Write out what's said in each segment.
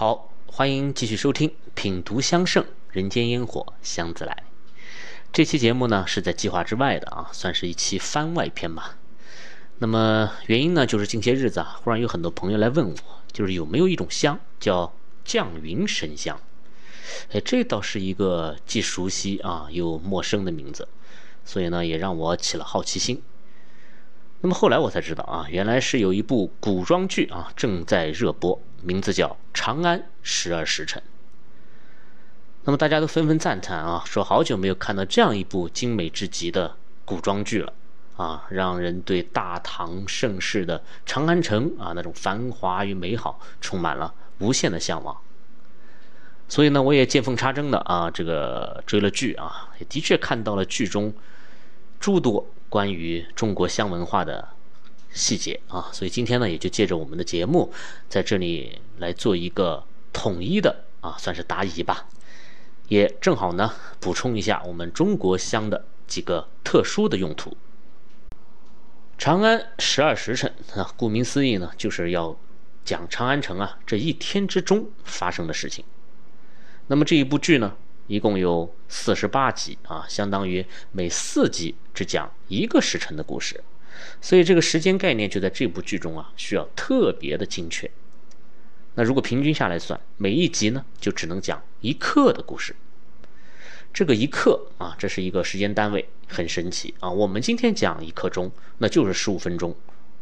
好，欢迎继续收听《品读香盛人间烟火香自来》。这期节目呢是在计划之外的啊，算是一期番外篇吧。那么原因呢，就是近些日子啊，忽然有很多朋友来问我，就是有没有一种香叫降云神香？哎，这倒是一个既熟悉啊又陌生的名字，所以呢也让我起了好奇心。那么后来我才知道啊，原来是有一部古装剧啊正在热播，名字叫《长安十二时辰》。那么大家都纷纷赞叹啊，说好久没有看到这样一部精美至极的古装剧了啊，让人对大唐盛世的长安城啊那种繁华与美好充满了无限的向往。所以呢，我也见缝插针的啊，这个追了剧啊，也的确看到了剧中诸多关于中国香文化的细节啊。所以今天呢，也就借着我们的节目，在这里来做一个统一的啊，算是答疑吧。也正好呢，补充一下我们中国香的几个特殊的用途。长安十二时辰啊，顾名思义呢，就是要讲长安城啊这一天之中发生的事情。那么这一部剧呢，一共有四十八集啊，相当于每四集只讲一个时辰的故事，所以这个时间概念就在这部剧中啊，需要特别的精确。那如果平均下来算，每一集呢就只能讲一刻的故事。这个一刻啊，这是一个时间单位，很神奇啊。我们今天讲一刻钟，那就是十五分钟，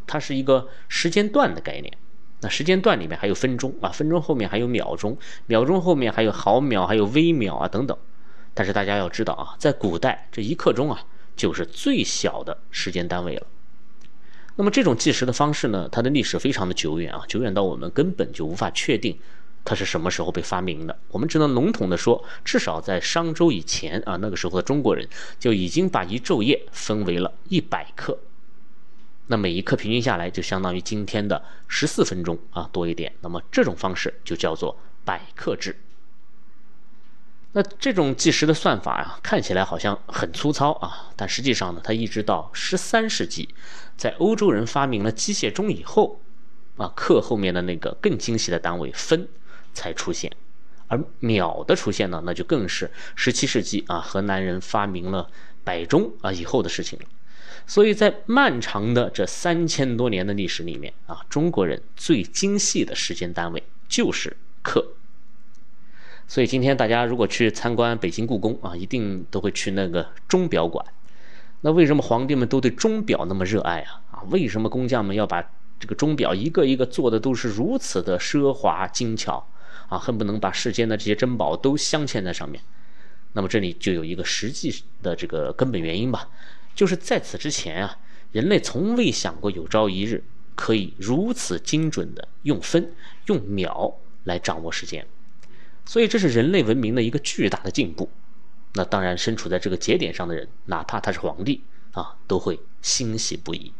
它是一个时间段的概念。那时间段里面还有分钟啊，分钟后面还有秒钟，秒钟后面还有毫秒，还有微秒啊等等。但是大家要知道啊，在古代这一刻钟啊，就是最小的时间单位了。那么这种计时的方式呢，它的历史非常的久远啊，久远到我们根本就无法确定它是什么时候被发明的。我们只能笼统的说，至少在商周以前啊，那个时候的中国人就已经把一昼夜分为了一百克。那每一刻平均下来就相当于今天的十四分钟啊多一点。那么这种方式就叫做百克制。那这种计时的算法呀，看起来好像很粗糙啊，但实际上呢，它一直到十三世纪，在欧洲人发明了机械钟以后，啊，克后面的那个更精细的单位分才出现，而秒的出现呢，那就更是十七世纪啊，河南人发明了摆钟啊以后的事情了。所以在漫长的这三千多年的历史里面啊，中国人最精细的时间单位就是克。所以今天大家如果去参观北京故宫啊，一定都会去那个钟表馆。那为什么皇帝们都对钟表那么热爱啊？啊，为什么工匠们要把这个钟表一个一个做的都是如此的奢华精巧啊？恨不能把世间的这些珍宝都镶嵌在上面。那么这里就有一个实际的这个根本原因吧。就是在此之前啊，人类从未想过有朝一日可以如此精准的用分、用秒来掌握时间，所以这是人类文明的一个巨大的进步。那当然，身处在这个节点上的人，哪怕他是皇帝啊，都会欣喜不已。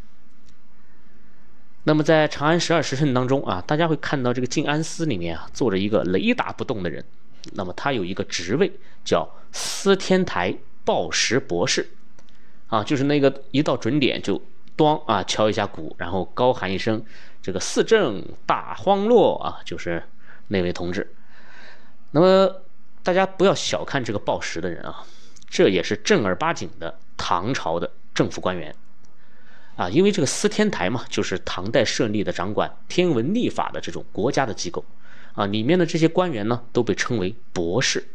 那么在长安十二时辰当中啊，大家会看到这个静安司里面啊，坐着一个雷打不动的人，那么他有一个职位叫司天台报时博士。啊，就是那个一到准点就咚啊敲一下鼓，然后高喊一声“这个四正大荒落”啊，就是那位同志。那么大家不要小看这个报时的人啊，这也是正儿八经的唐朝的政府官员啊，因为这个司天台嘛，就是唐代设立的掌管天文历法的这种国家的机构啊，里面的这些官员呢都被称为博士。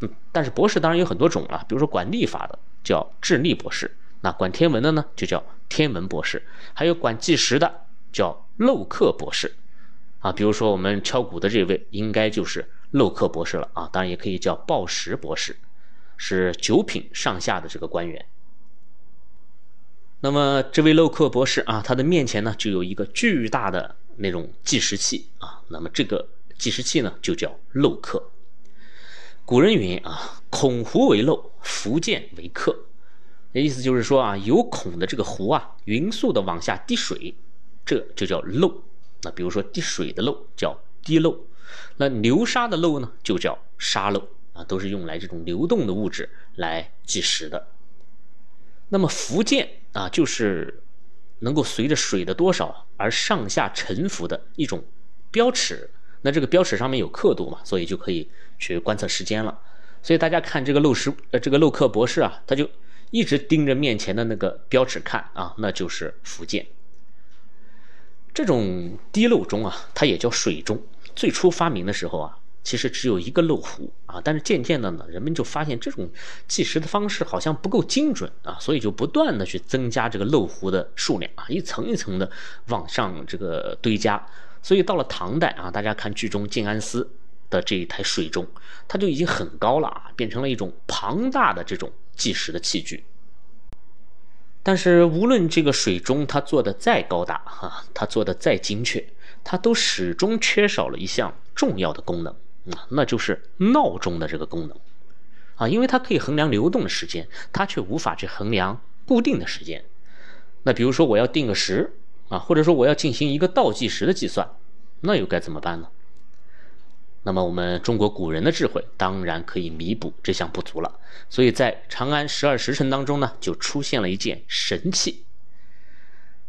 嗯，但是博士当然有很多种了，比如说管历法的。叫智力博士，那管天文的呢，就叫天文博士；还有管计时的，叫漏刻博士。啊，比如说我们敲鼓的这位，应该就是漏刻博士了啊。当然也可以叫报时博士，是九品上下的这个官员。那么这位漏刻博士啊，他的面前呢，就有一个巨大的那种计时器啊。那么这个计时器呢，就叫漏刻。古人云啊，孔壶为漏，福建为克。那意思就是说啊，有孔的这个壶啊，匀速的往下滴水，这就叫漏。那比如说滴水的漏叫滴漏，那流沙的漏呢，就叫沙漏啊，都是用来这种流动的物质来计时的。那么福建啊，就是能够随着水的多少而上下沉浮的一种标尺那这个标尺上面有刻度嘛，所以就可以去观测时间了。所以大家看这个漏师呃这个漏克博士啊，他就一直盯着面前的那个标尺看啊，那就是福建。这种滴漏钟啊，它也叫水钟。最初发明的时候啊，其实只有一个漏壶啊，但是渐渐的呢，人们就发现这种计时的方式好像不够精准啊，所以就不断的去增加这个漏壶的数量啊，一层一层的往上这个堆加。所以到了唐代啊，大家看剧中静安寺的这一台水钟，它就已经很高了啊，变成了一种庞大的这种计时的器具。但是无论这个水钟它做的再高大哈，它做的再精确，它都始终缺少了一项重要的功能，那就是闹钟的这个功能啊，因为它可以衡量流动的时间，它却无法去衡量固定的时间。那比如说我要定个时啊，或者说我要进行一个倒计时的计算，那又该怎么办呢？那么我们中国古人的智慧当然可以弥补这项不足了，所以在长安十二时辰当中呢，就出现了一件神器。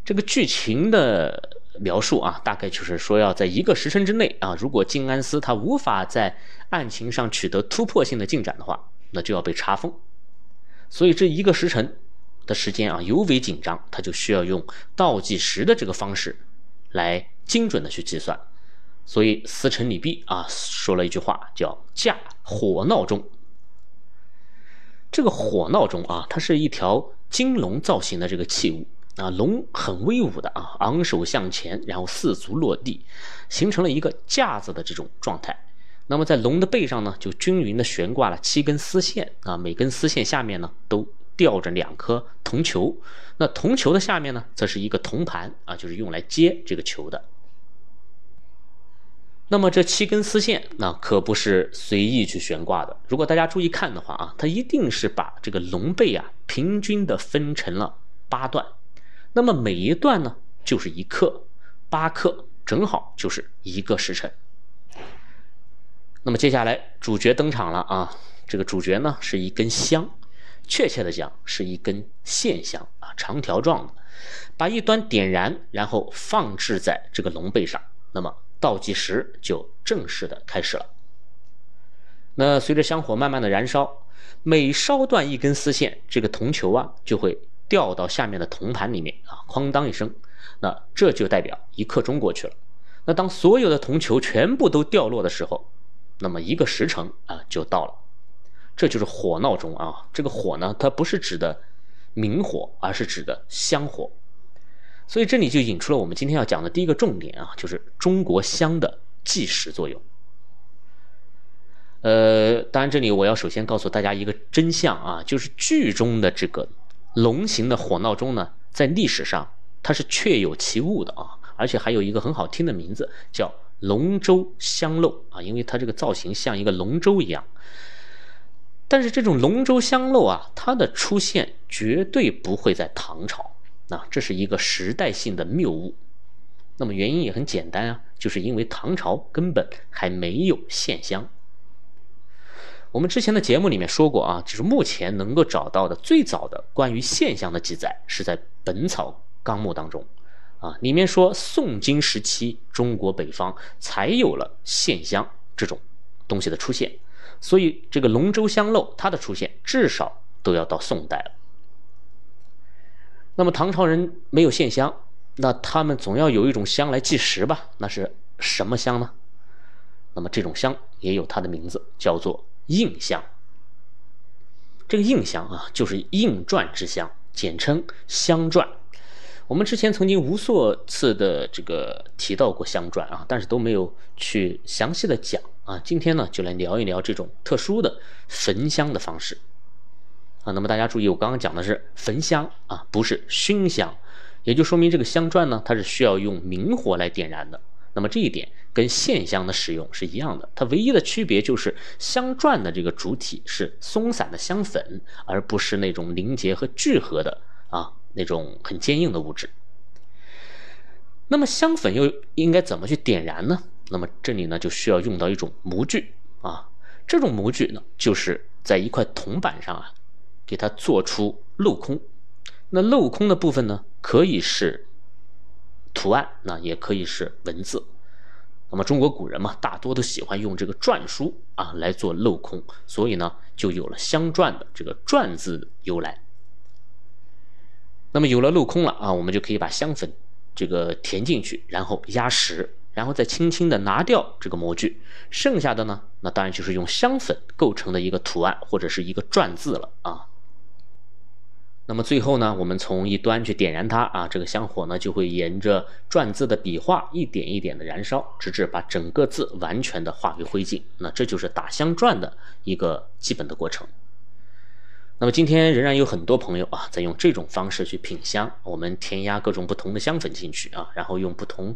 这个剧情的描述啊，大概就是说要在一个时辰之内啊，如果静安司他无法在案情上取得突破性的进展的话，那就要被查封。所以这一个时辰的时间啊，尤为紧张，他就需要用倒计时的这个方式来精准的去计算。所以司臣李泌啊说了一句话，叫“架火闹钟”。这个火闹钟啊，它是一条金龙造型的这个器物啊，龙很威武的啊，昂首向前，然后四足落地，形成了一个架子的这种状态。那么在龙的背上呢，就均匀的悬挂了七根丝线啊，每根丝线下面呢都吊着两颗铜球，那铜球的下面呢，则是一个铜盘啊，就是用来接这个球的。那么这七根丝线，那可不是随意去悬挂的。如果大家注意看的话啊，它一定是把这个龙背啊平均的分成了八段，那么每一段呢就是一克，八克正好就是一个时辰。那么接下来主角登场了啊，这个主角呢是一根香，确切的讲是一根线香啊，长条状的，把一端点燃，然后放置在这个龙背上，那么。倒计时就正式的开始了。那随着香火慢慢的燃烧，每烧断一根丝线，这个铜球啊就会掉到下面的铜盘里面啊，哐当一声，那这就代表一刻钟过去了。那当所有的铜球全部都掉落的时候，那么一个时辰啊就到了。这就是火闹钟啊，这个火呢，它不是指的明火，而是指的香火。所以这里就引出了我们今天要讲的第一个重点啊，就是中国香的计时作用。呃，当然这里我要首先告诉大家一个真相啊，就是剧中的这个龙形的火闹钟呢，在历史上它是确有其物的啊，而且还有一个很好听的名字叫龙舟香漏啊，因为它这个造型像一个龙舟一样。但是这种龙舟香漏啊，它的出现绝对不会在唐朝。那这是一个时代性的谬误，那么原因也很简单啊，就是因为唐朝根本还没有线香。我们之前的节目里面说过啊，就是目前能够找到的最早的关于线香的记载是在《本草纲目》当中，啊，里面说宋金时期中国北方才有了线香这种东西的出现，所以这个龙舟香漏它的出现至少都要到宋代了。那么唐朝人没有线香，那他们总要有一种香来计时吧？那是什么香呢？那么这种香也有它的名字，叫做印香。这个印香啊，就是印篆之香，简称香篆。我们之前曾经无数次的这个提到过香篆啊，但是都没有去详细的讲啊。今天呢，就来聊一聊这种特殊的焚香的方式。啊，那么大家注意，我刚刚讲的是焚香啊，不是熏香，也就说明这个香篆呢，它是需要用明火来点燃的。那么这一点跟线香的使用是一样的，它唯一的区别就是香篆的这个主体是松散的香粉，而不是那种凝结和聚合的啊那种很坚硬的物质。那么香粉又应该怎么去点燃呢？那么这里呢就需要用到一种模具啊，这种模具呢就是在一块铜板上啊。给它做出镂空，那镂空的部分呢，可以是图案，那也可以是文字。那么中国古人嘛，大多都喜欢用这个篆书啊来做镂空，所以呢，就有了香篆的这个“篆”字由来。那么有了镂空了啊，我们就可以把香粉这个填进去，然后压实，然后再轻轻的拿掉这个模具，剩下的呢，那当然就是用香粉构成的一个图案或者是一个篆字了啊。那么最后呢，我们从一端去点燃它啊，这个香火呢就会沿着篆字的笔画一点一点的燃烧，直至把整个字完全的化为灰烬。那这就是打香篆的一个基本的过程。那么今天仍然有很多朋友啊，在用这种方式去品香。我们填压各种不同的香粉进去啊，然后用不同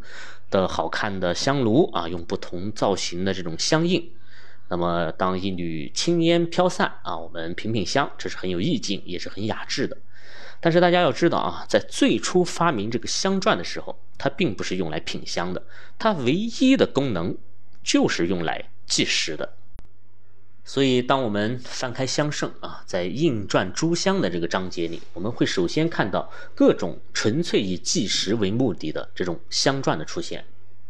的好看的香炉啊，用不同造型的这种香印。那么，当一缕青烟飘散啊，我们品品香，这是很有意境，也是很雅致的。但是大家要知道啊，在最初发明这个香篆的时候，它并不是用来品香的，它唯一的功能就是用来计时的。所以，当我们翻开香圣啊，在印篆诸香的这个章节里，我们会首先看到各种纯粹以计时为目的的这种香篆的出现。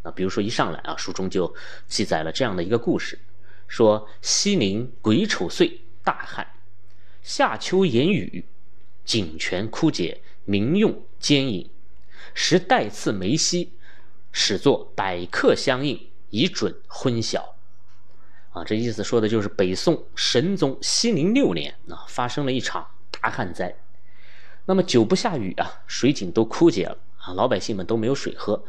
啊，比如说一上来啊，书中就记载了这样的一个故事。说西宁癸丑岁大旱，夏秋炎雨，井泉枯竭，民用兼饮，时代次梅溪，始作百客相应，以准昏晓。啊，这意思说的就是北宋神宗熙宁六年啊，发生了一场大旱灾。那么久不下雨啊，水井都枯竭了啊，老百姓们都没有水喝。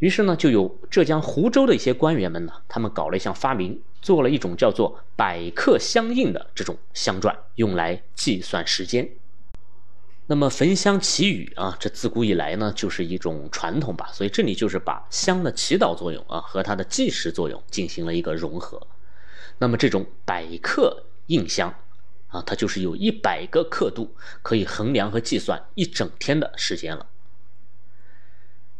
于是呢，就有浙江湖州的一些官员们呢，他们搞了一项发明。做了一种叫做百克相应的这种香篆，用来计算时间。那么焚香祈雨啊，这自古以来呢就是一种传统吧。所以这里就是把香的祈祷作用啊和它的计时作用进行了一个融合。那么这种百克印香啊，它就是有一百个刻度可以衡量和计算一整天的时间了。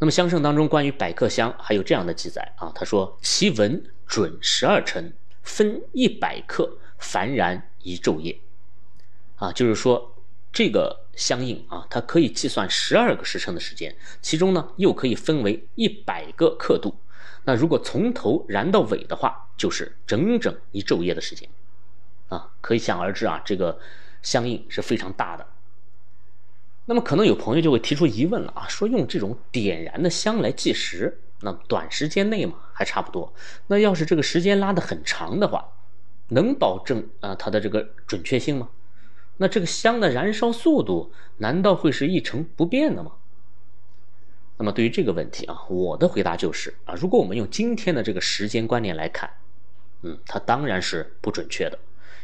那么香圣当中关于百克香还有这样的记载啊，他说其文。准十二辰，分一百克，凡燃一昼夜，啊，就是说这个相应啊，它可以计算十二个时辰的时间，其中呢又可以分为一百个刻度。那如果从头燃到尾的话，就是整整一昼夜的时间，啊，可想而知啊，这个相应是非常大的。那么可能有朋友就会提出疑问了啊，说用这种点燃的香来计时。那短时间内嘛，还差不多。那要是这个时间拉得很长的话，能保证啊它的这个准确性吗？那这个香的燃烧速度难道会是一成不变的吗？那么对于这个问题啊，我的回答就是啊，如果我们用今天的这个时间观念来看，嗯，它当然是不准确的，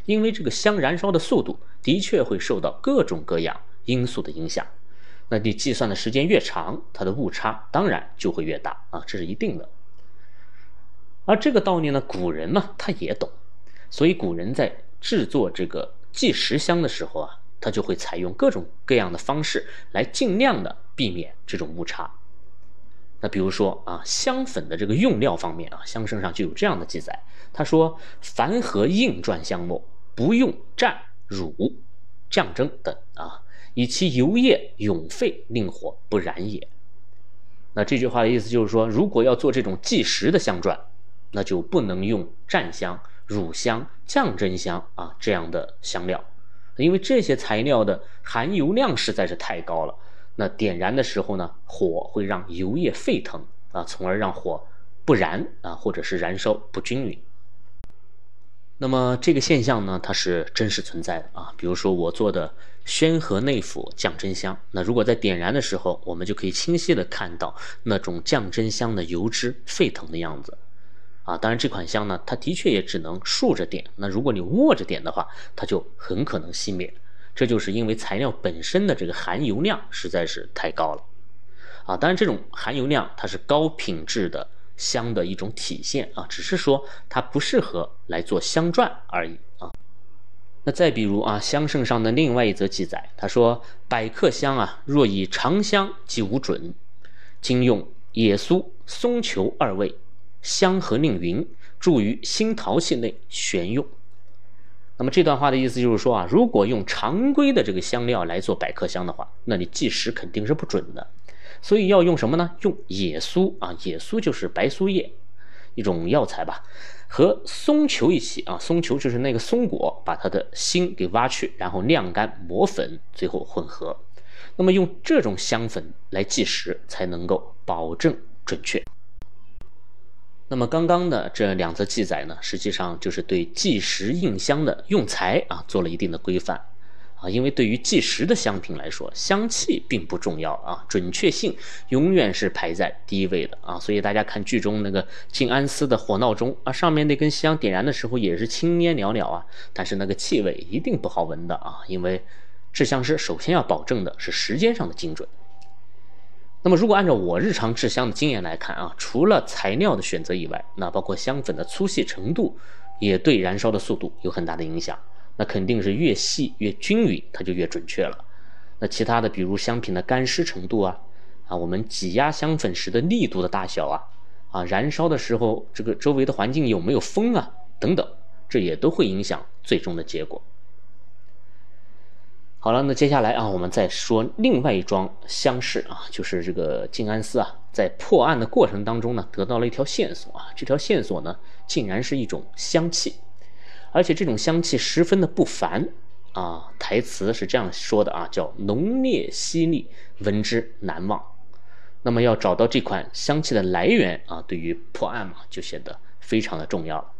因为这个香燃烧的速度的确会受到各种各样因素的影响。那你计算的时间越长，它的误差当然就会越大啊，这是一定的。而这个道理呢，古人嘛他也懂，所以古人在制作这个计时香的时候啊，他就会采用各种各样的方式来尽量的避免这种误差。那比如说啊，香粉的这个用料方面啊，香圣上就有这样的记载，他说：凡合印篆香末，不用蘸、乳、酱蒸等啊。以其油液永沸，令火不燃也。那这句话的意思就是说，如果要做这种计时的香篆，那就不能用蘸香、乳香、降真香啊这样的香料，因为这些材料的含油量实在是太高了。那点燃的时候呢，火会让油液沸腾啊，从而让火不燃啊，或者是燃烧不均匀。那么这个现象呢，它是真实存在的啊。比如说我做的宣和内府降真香，那如果在点燃的时候，我们就可以清晰的看到那种降真香的油脂沸腾的样子啊。当然这款香呢，它的确也只能竖着点，那如果你握着点的话，它就很可能熄灭。这就是因为材料本身的这个含油量实在是太高了啊。当然这种含油量它是高品质的。香的一种体现啊，只是说它不适合来做香篆而已啊。那再比如啊，香圣上的另外一则记载，他说：百克香啊，若以长香即无准，今用野苏、松球二味，香和令匀，注于新陶器内玄用。那么这段话的意思就是说啊，如果用常规的这个香料来做百克香的话，那你计时肯定是不准的。所以要用什么呢？用野苏啊，野苏就是白苏叶，一种药材吧，和松球一起啊，松球就是那个松果，把它的芯给挖去，然后晾干磨粉，最后混合。那么用这种香粉来计时，才能够保证准确。那么刚刚的这两则记载呢，实际上就是对计时印香的用材啊做了一定的规范。啊，因为对于计时的香品来说，香气并不重要啊，准确性永远是排在第一位的啊。所以大家看剧中那个静安寺的火闹钟啊，上面那根香点燃的时候也是青烟袅袅啊，但是那个气味一定不好闻的啊，因为制香师首先要保证的是时间上的精准。那么如果按照我日常制香的经验来看啊，除了材料的选择以外，那包括香粉的粗细程度，也对燃烧的速度有很大的影响。那肯定是越细越均匀，它就越准确了。那其他的，比如香品的干湿程度啊，啊，我们挤压香粉时的力度的大小啊，啊，燃烧的时候这个周围的环境有没有风啊，等等，这也都会影响最终的结果。好了，那接下来啊，我们再说另外一桩香事啊，就是这个静安寺啊，在破案的过程当中呢，得到了一条线索啊，这条线索呢，竟然是一种香气。而且这种香气十分的不凡啊！台词是这样说的啊，叫浓烈犀利，闻之难忘。那么要找到这款香气的来源啊，对于破案嘛，就显得非常的重要了。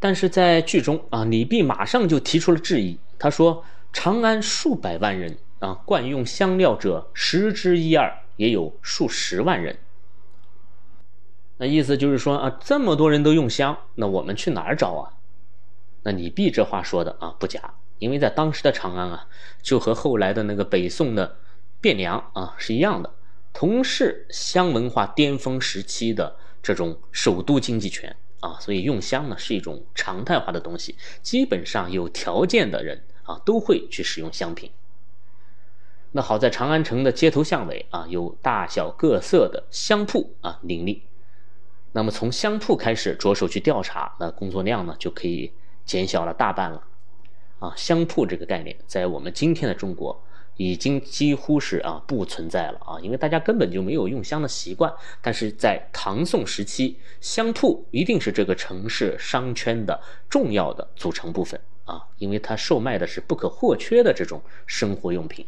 但是在剧中啊，李泌马上就提出了质疑，他说：“长安数百万人啊，惯用香料者十之一二，也有数十万人。”那意思就是说啊，这么多人都用香，那我们去哪儿找啊？那李泌这话说的啊不假，因为在当时的长安啊，就和后来的那个北宋的汴梁啊是一样的，同是香文化巅峰时期的这种首都经济圈啊，所以用香呢是一种常态化的东西，基本上有条件的人啊都会去使用香品。那好在长安城的街头巷尾啊，有大小各色的香铺啊林立。那么从香铺开始着手去调查，那工作量呢就可以减小了大半了。啊，香铺这个概念在我们今天的中国已经几乎是啊不存在了啊，因为大家根本就没有用香的习惯。但是在唐宋时期，香铺一定是这个城市商圈的重要的组成部分啊，因为它售卖的是不可或缺的这种生活用品。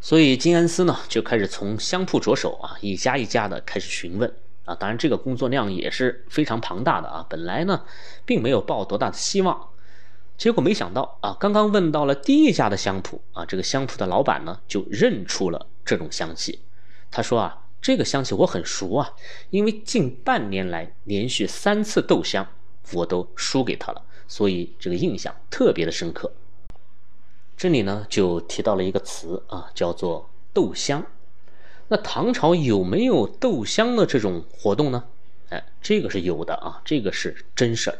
所以金安司呢就开始从香铺着手啊，一家一家的开始询问。啊，当然这个工作量也是非常庞大的啊。本来呢，并没有抱多大的希望，结果没想到啊，刚刚问到了第一家的香铺啊，这个香铺的老板呢就认出了这种香气。他说啊，这个香气我很熟啊，因为近半年来连续三次斗香，我都输给他了，所以这个印象特别的深刻。这里呢就提到了一个词啊，叫做斗香。那唐朝有没有斗香的这种活动呢？哎，这个是有的啊，这个是真事儿。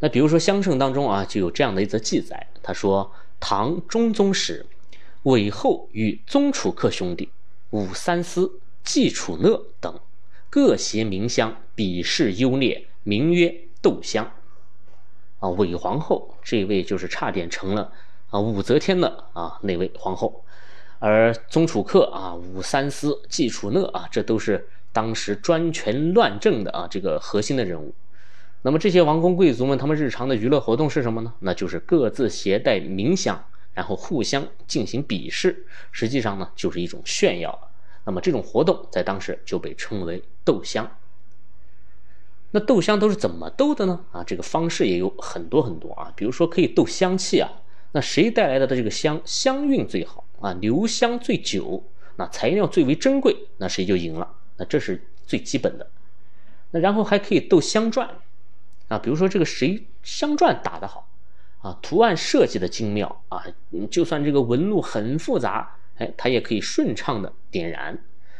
那比如说《香圣》当中啊，就有这样的一则记载，他说唐中宗时，韦后与宗楚客兄弟武三思、季楚乐等各携名香，比试优劣，名曰斗香。啊，韦皇后这位就是差点成了啊武则天的啊那位皇后。而宗楚客啊、武三思、季楚讷啊，这都是当时专权乱政的啊这个核心的人物。那么这些王公贵族们，他们日常的娱乐活动是什么呢？那就是各自携带名香，然后互相进行比试，实际上呢就是一种炫耀。那么这种活动在当时就被称为斗香。那斗香都是怎么斗的呢？啊，这个方式也有很多很多啊，比如说可以斗香气啊，那谁带来的的这个香香韵最好？啊，留香最久，那材料最为珍贵，那谁就赢了。那这是最基本的。那然后还可以斗香篆，啊，比如说这个谁香篆打得好，啊，图案设计的精妙，啊，就算这个纹路很复杂，哎，它也可以顺畅的点燃，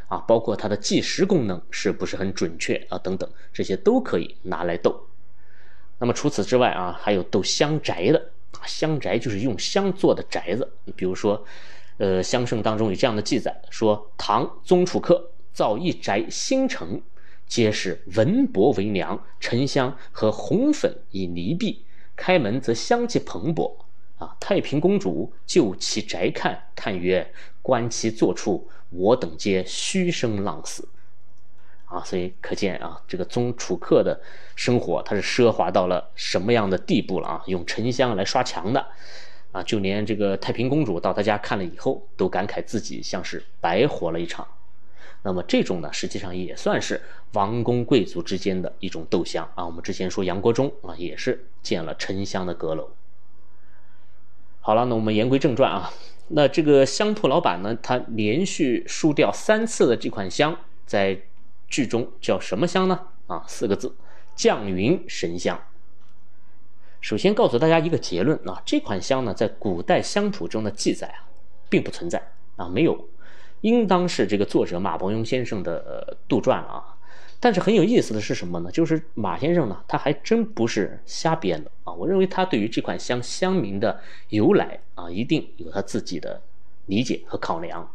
啊，包括它的计时功能是不是很准确啊，等等，这些都可以拿来斗。那么除此之外啊，还有斗香宅的，啊香宅就是用香做的宅子，比如说。呃，香圣当中有这样的记载，说唐宗楚客造一宅新城，皆是文帛为梁，沉香和红粉以泥壁，开门则香气蓬勃。啊，太平公主就其宅看，叹曰：观其坐处，我等皆虚声浪死。啊，所以可见啊，这个宗楚客的生活他是奢华到了什么样的地步了啊？用沉香来刷墙的，啊，就连这个太平公主到他家看了以后，都感慨自己像是白活了一场。那么这种呢，实际上也算是王公贵族之间的一种斗香啊。我们之前说杨国忠啊，也是建了沉香的阁楼。好了，那我们言归正传啊。那这个香铺老板呢，他连续输掉三次的这款香，在剧中叫什么香呢？啊，四个字，降云神香。首先告诉大家一个结论啊，这款香呢，在古代香谱中的记载啊，并不存在啊，没有。应当是这个作者马伯庸先生的杜撰啊，但是很有意思的是什么呢？就是马先生呢，他还真不是瞎编的啊。我认为他对于这款香香名的由来啊，一定有他自己的理解和考量。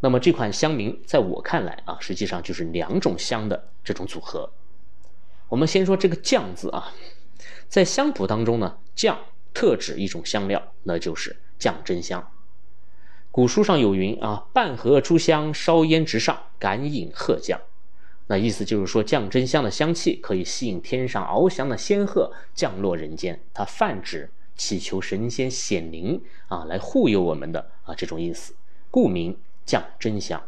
那么这款香名在我看来啊，实际上就是两种香的这种组合。我们先说这个酱字啊，在香谱当中呢，酱特指一种香料，那就是酱真香。古书上有云啊，半盒出香，烧烟直上，敢饮鹤降。那意思就是说，降真香的香气可以吸引天上翱翔的仙鹤降落人间，它泛指祈求神仙显灵啊，来护佑我们的啊这种意思，故名降真香。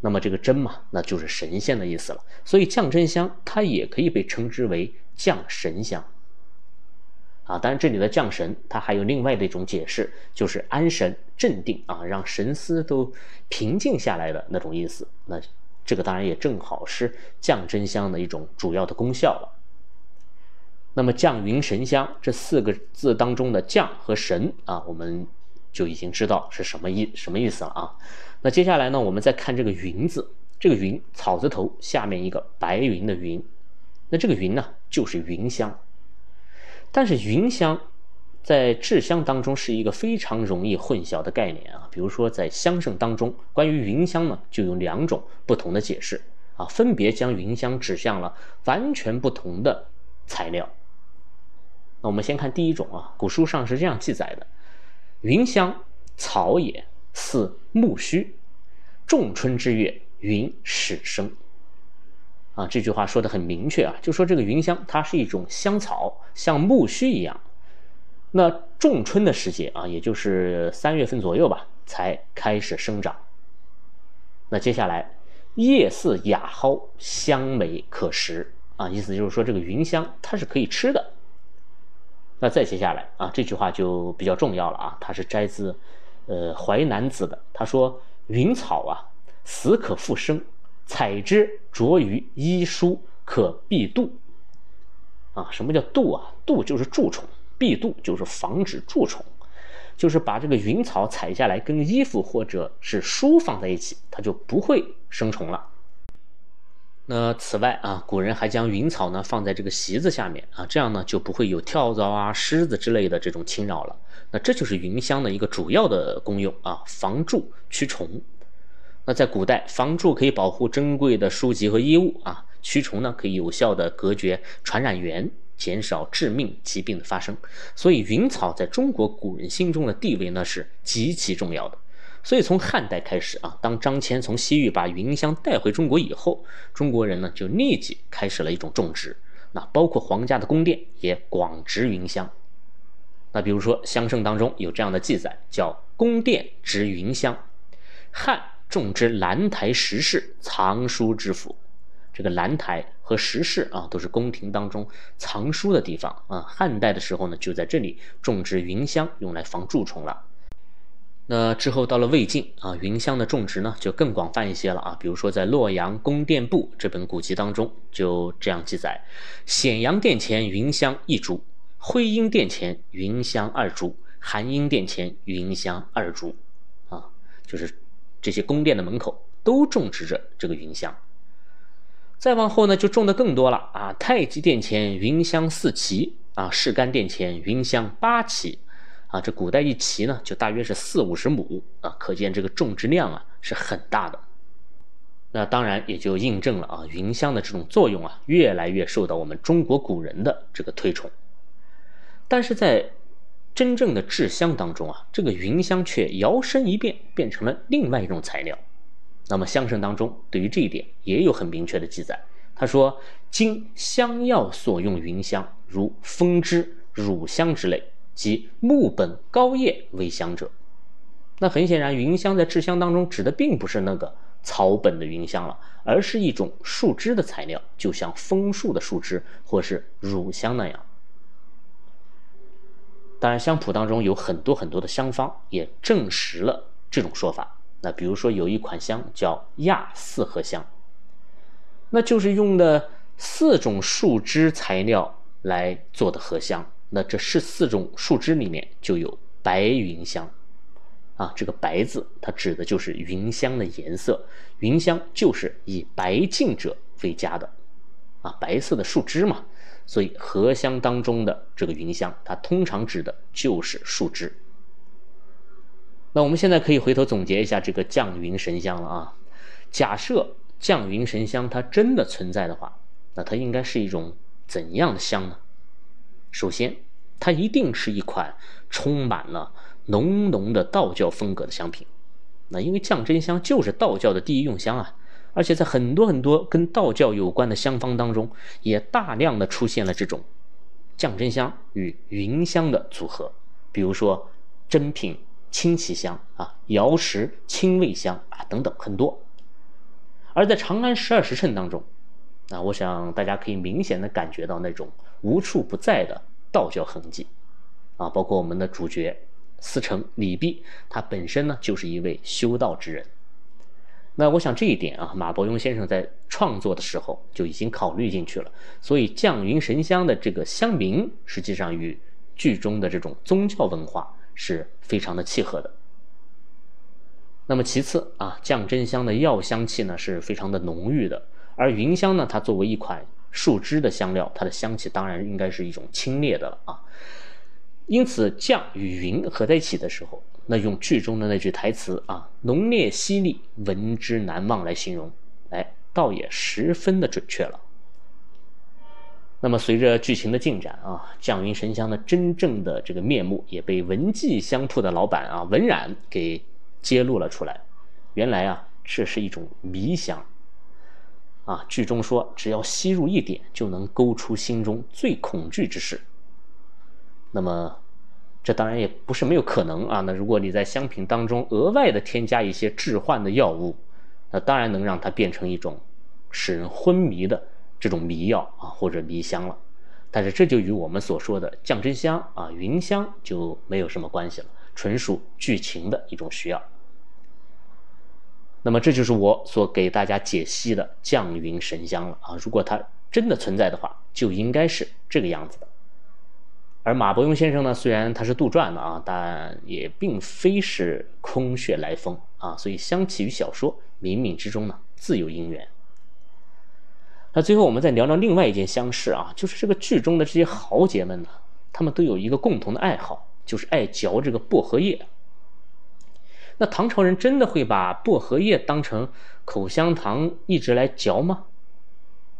那么这个真嘛，那就是神仙的意思了。所以降真香它也可以被称之为降神香。啊，当然这里的降神，它还有另外的一种解释，就是安神、镇定啊，让神思都平静下来的那种意思。那这个当然也正好是降真香的一种主要的功效了。那么降云神香这四个字当中的降和神啊，我们就已经知道是什么意什么意思了啊。那接下来呢，我们再看这个云字，这个云草字头下面一个白云的云，那这个云呢，就是云香。但是云香，在制香当中是一个非常容易混淆的概念啊。比如说在香圣当中，关于云香呢，就有两种不同的解释啊，分别将云香指向了完全不同的材料。那我们先看第一种啊，古书上是这样记载的：云香，草也，似木须，仲春之月，云始生。啊，这句话说的很明确啊，就说这个云香它是一种香草，像木须一样。那仲春的时节啊，也就是三月份左右吧，才开始生长。那接下来，叶似雅蒿，香美可食啊，意思就是说这个云香它是可以吃的。那再接下来啊，这句话就比较重要了啊，它是摘自呃《淮南子》的，他说云草啊，死可复生。采之着于衣书，可避蠹。啊，什么叫蠹啊？蠹就是蛀虫，避蠹就是防止蛀虫，就是把这个云草采下来，跟衣服或者是书放在一起，它就不会生虫了。那此外啊，古人还将云草呢放在这个席子下面啊，这样呢就不会有跳蚤啊、虱子之类的这种侵扰了。那这就是云香的一个主要的功用啊，防蛀驱虫。那在古代，防蛀可以保护珍贵的书籍和衣物啊，驱虫呢可以有效的隔绝传染源，减少致命疾病的发生。所以云草在中国古人心中的地位呢是极其重要的。所以从汉代开始啊，当张骞从西域把云香带回中国以后，中国人呢就立即开始了一种种植。那包括皇家的宫殿也广植云香。那比如说香圣当中有这样的记载，叫宫殿植云香，汉。种植兰台石室藏书之府，这个兰台和石室啊，都是宫廷当中藏书的地方啊。汉代的时候呢，就在这里种植云香，用来防蛀虫了。那之后到了魏晋啊，云香的种植呢就更广泛一些了啊。比如说在《洛阳宫殿部》这本古籍当中就这样记载：显阳殿前云香一株，徽阴殿前云香二株，韩阴殿前云香二株，啊，就是。这些宫殿的门口都种植着这个云香，再往后呢，就种的更多了啊！太极殿前云香四旗啊，士干殿前云香八旗啊，这古代一旗呢，就大约是四五十亩啊，可见这个种植量啊是很大的。那当然也就印证了啊，云香的这种作用啊，越来越受到我们中国古人的这个推崇。但是在真正的制香当中啊，这个云香却摇身一变，变成了另外一种材料。那么香圣当中对于这一点也有很明确的记载。他说：“今香药所用云香，如蜂脂、乳香之类，即木本高叶为香者。”那很显然，云香在制香当中指的并不是那个草本的云香了，而是一种树枝的材料，就像枫树的树枝或是乳香那样。当然，香谱当中有很多很多的香方也证实了这种说法。那比如说有一款香叫亚四合香。那就是用的四种树枝材料来做的合香。那这是四种树枝里面就有白云香，啊，这个白字它指的就是云香的颜色。云香就是以白净者为佳的，啊，白色的树枝嘛。所以荷香当中的这个云香，它通常指的就是树枝。那我们现在可以回头总结一下这个降云神香了啊。假设。降云神香，它真的存在的话，那它应该是一种怎样的香呢？首先，它一定是一款充满了浓浓的道教风格的香品。那因为降真香就是道教的第一用香啊，而且在很多很多跟道教有关的香方当中，也大量的出现了这种降真香与云香的组合，比如说真品清奇香啊、瑶石清味香啊等等很多。而在长安十二时辰当中，啊，我想大家可以明显的感觉到那种无处不在的道教痕迹，啊，包括我们的主角司成李泌，他本身呢就是一位修道之人。那我想这一点啊，马伯庸先生在创作的时候就已经考虑进去了，所以降云神香的这个香名，实际上与剧中的这种宗教文化是非常的契合的。那么其次啊，降真香的药香气呢是非常的浓郁的，而云香呢，它作为一款树枝的香料，它的香气当然应该是一种清冽的了啊。因此，酱与云合在一起的时候，那用剧中的那句台词啊“浓烈犀利，闻之难忘”来形容，哎，倒也十分的准确了。那么随着剧情的进展啊，降云神香的真正的这个面目也被文记香铺的老板啊文染给。揭露了出来，原来啊，这是一种迷香。啊，剧中说，只要吸入一点，就能勾出心中最恐惧之事。那么，这当然也不是没有可能啊。那如果你在香品当中额外的添加一些致幻的药物，那当然能让它变成一种使人昏迷的这种迷药啊，或者迷香了。但是这就与我们所说的降真香啊、云香就没有什么关系了。纯属剧情的一种需要。那么这就是我所给大家解析的降云神香了啊！如果它真的存在的话，就应该是这个样子的。而马伯庸先生呢，虽然他是杜撰的啊，但也并非是空穴来风啊，所以相起于小说冥冥之中呢自有因缘。那最后我们再聊聊另外一件香事啊，就是这个剧中的这些豪杰们呢，他们都有一个共同的爱好。就是爱嚼这个薄荷叶。那唐朝人真的会把薄荷叶当成口香糖一直来嚼吗？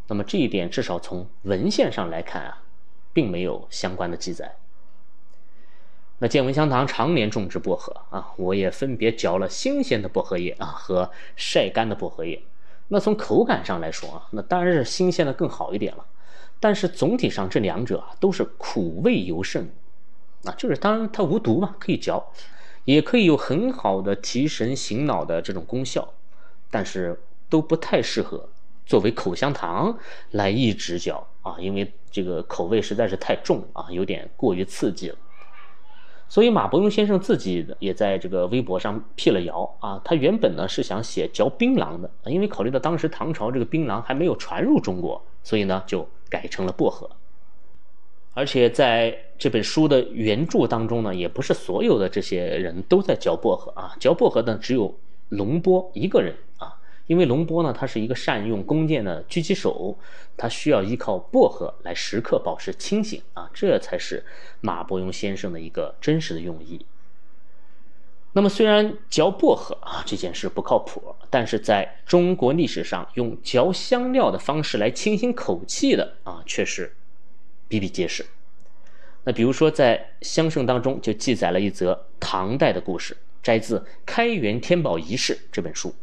那么这一点至少从文献上来看啊，并没有相关的记载。那建文香堂常年种植薄荷啊，我也分别嚼了新鲜的薄荷叶啊和晒干的薄荷叶。那从口感上来说啊，那当然是新鲜的更好一点了。但是总体上这两者啊都是苦味尤甚。啊，就是当然它无毒嘛，可以嚼，也可以有很好的提神醒脑的这种功效，但是都不太适合作为口香糖来一直嚼啊，因为这个口味实在是太重啊，有点过于刺激了。所以马伯庸先生自己也在这个微博上辟了谣啊，他原本呢是想写嚼槟榔的，因为考虑到当时唐朝这个槟榔还没有传入中国，所以呢就改成了薄荷。而且在这本书的原著当中呢，也不是所有的这些人都在嚼薄荷啊，嚼薄荷的只有龙波一个人啊，因为龙波呢，他是一个善用弓箭的狙击手，他需要依靠薄荷来时刻保持清醒啊，这才是马伯庸先生的一个真实的用意。那么，虽然嚼薄荷啊这件事不靠谱，但是在中国历史上用嚼香料的方式来清新口气的啊，却是。比比皆是。那比如说，在《香圣》当中就记载了一则唐代的故事，摘自《开元天宝遗事》这本书。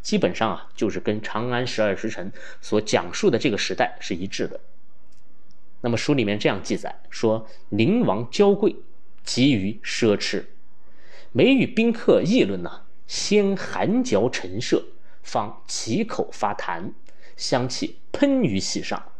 基本上啊就是跟《长安十二时辰》所讲述的这个时代是一致的。那么书里面这样记载说：宁王娇贵，急于奢侈，每与宾客议论呢，先含嚼陈设，方其口发痰，香气喷于席上。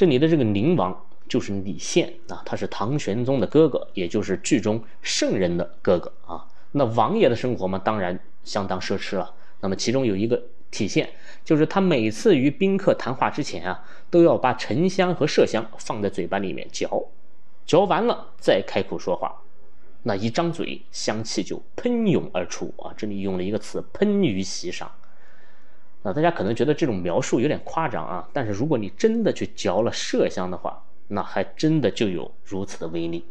这里的这个宁王就是李宪啊，他是唐玄宗的哥哥，也就是剧中圣人的哥哥啊。那王爷的生活嘛，当然相当奢侈了。那么其中有一个体现，就是他每次与宾客谈话之前啊，都要把沉香和麝香放在嘴巴里面嚼，嚼完了再开口说话。那一张嘴，香气就喷涌而出啊！这里用了一个词“喷于席上”。那大家可能觉得这种描述有点夸张啊，但是如果你真的去嚼了麝香的话，那还真的就有如此的威力。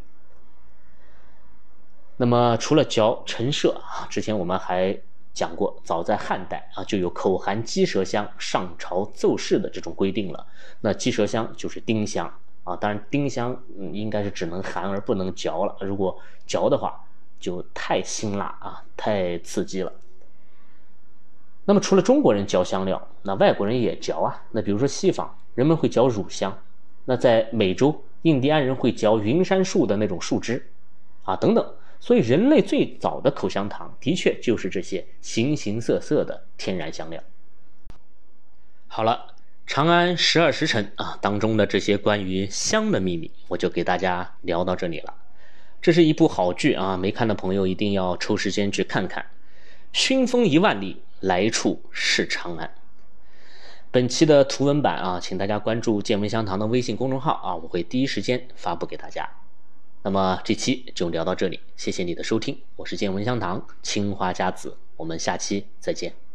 那么除了嚼陈麝啊，之前我们还讲过，早在汉代啊就有口含鸡舌香上朝奏事的这种规定了。那鸡舌香就是丁香啊，当然丁香嗯应该是只能含而不能嚼了，如果嚼的话就太辛辣啊，太刺激了。那么除了中国人嚼香料，那外国人也嚼啊。那比如说西方人们会嚼乳香，那在美洲印第安人会嚼云杉树的那种树枝，啊等等。所以，人类最早的口香糖的确就是这些形形色色的天然香料。好了，《长安十二时辰》啊当中的这些关于香的秘密，我就给大家聊到这里了。这是一部好剧啊，没看的朋友一定要抽时间去看看。熏风一万里，来处是长安。本期的图文版啊，请大家关注“见闻香堂”的微信公众号啊，我会第一时间发布给大家。那么这期就聊到这里，谢谢你的收听，我是见闻香堂青花家子，我们下期再见。